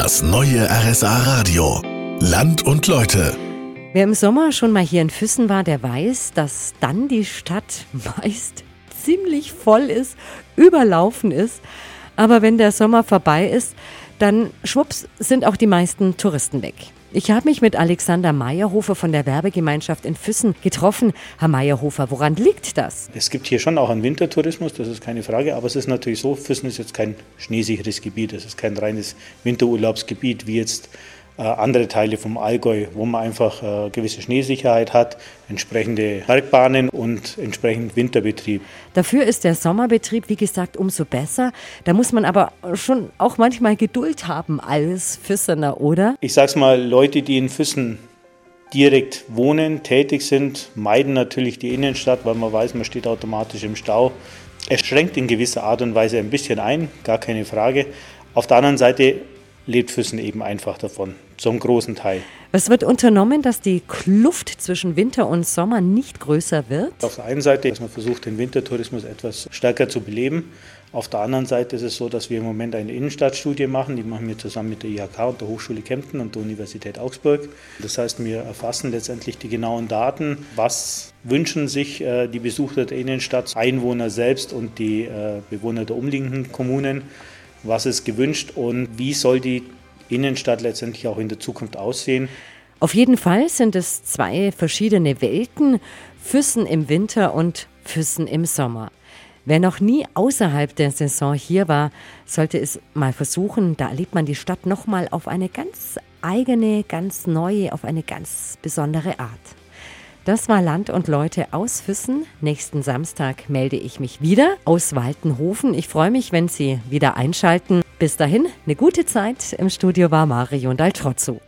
Das neue RSA Radio. Land und Leute. Wer im Sommer schon mal hier in Füssen war, der weiß, dass dann die Stadt meist ziemlich voll ist, überlaufen ist. Aber wenn der Sommer vorbei ist, dann schwupps sind auch die meisten Touristen weg. Ich habe mich mit Alexander Meyerhofer von der Werbegemeinschaft in Füssen getroffen. Herr Meyerhofer, woran liegt das? Es gibt hier schon auch einen Wintertourismus, das ist keine Frage, aber es ist natürlich so, Füssen ist jetzt kein schneesicheres Gebiet, es ist kein reines Winterurlaubsgebiet wie jetzt andere Teile vom Allgäu, wo man einfach äh, gewisse Schneesicherheit hat, entsprechende Bergbahnen und entsprechend Winterbetrieb. Dafür ist der Sommerbetrieb, wie gesagt, umso besser. Da muss man aber schon auch manchmal Geduld haben als Füssener, oder? Ich sag's mal, Leute, die in Füssen direkt wohnen, tätig sind, meiden natürlich die Innenstadt, weil man weiß, man steht automatisch im Stau. Es schränkt in gewisser Art und Weise ein bisschen ein, gar keine Frage. Auf der anderen Seite lebt Füssen eben einfach davon, zum großen Teil. Was wird unternommen, dass die Kluft zwischen Winter und Sommer nicht größer wird? Auf der einen Seite, dass man versucht, den Wintertourismus etwas stärker zu beleben. Auf der anderen Seite ist es so, dass wir im Moment eine Innenstadtstudie machen. Die machen wir zusammen mit der IHK und der Hochschule Kempten und der Universität Augsburg. Das heißt, wir erfassen letztendlich die genauen Daten. Was wünschen sich äh, die Besucher der Innenstadt, Einwohner selbst und die äh, Bewohner der umliegenden Kommunen? Was ist gewünscht und wie soll die Innenstadt letztendlich auch in der Zukunft aussehen. Auf jeden Fall sind es zwei verschiedene Welten, Füssen im Winter und Füssen im Sommer. Wer noch nie außerhalb der Saison hier war, sollte es mal versuchen. Da erlebt man die Stadt nochmal auf eine ganz eigene, ganz neue, auf eine ganz besondere Art. Das war Land und Leute aus Füssen. Nächsten Samstag melde ich mich wieder aus Waltenhofen. Ich freue mich, wenn Sie wieder einschalten. Bis dahin, eine gute Zeit. Im Studio war Marion Daltrozzo.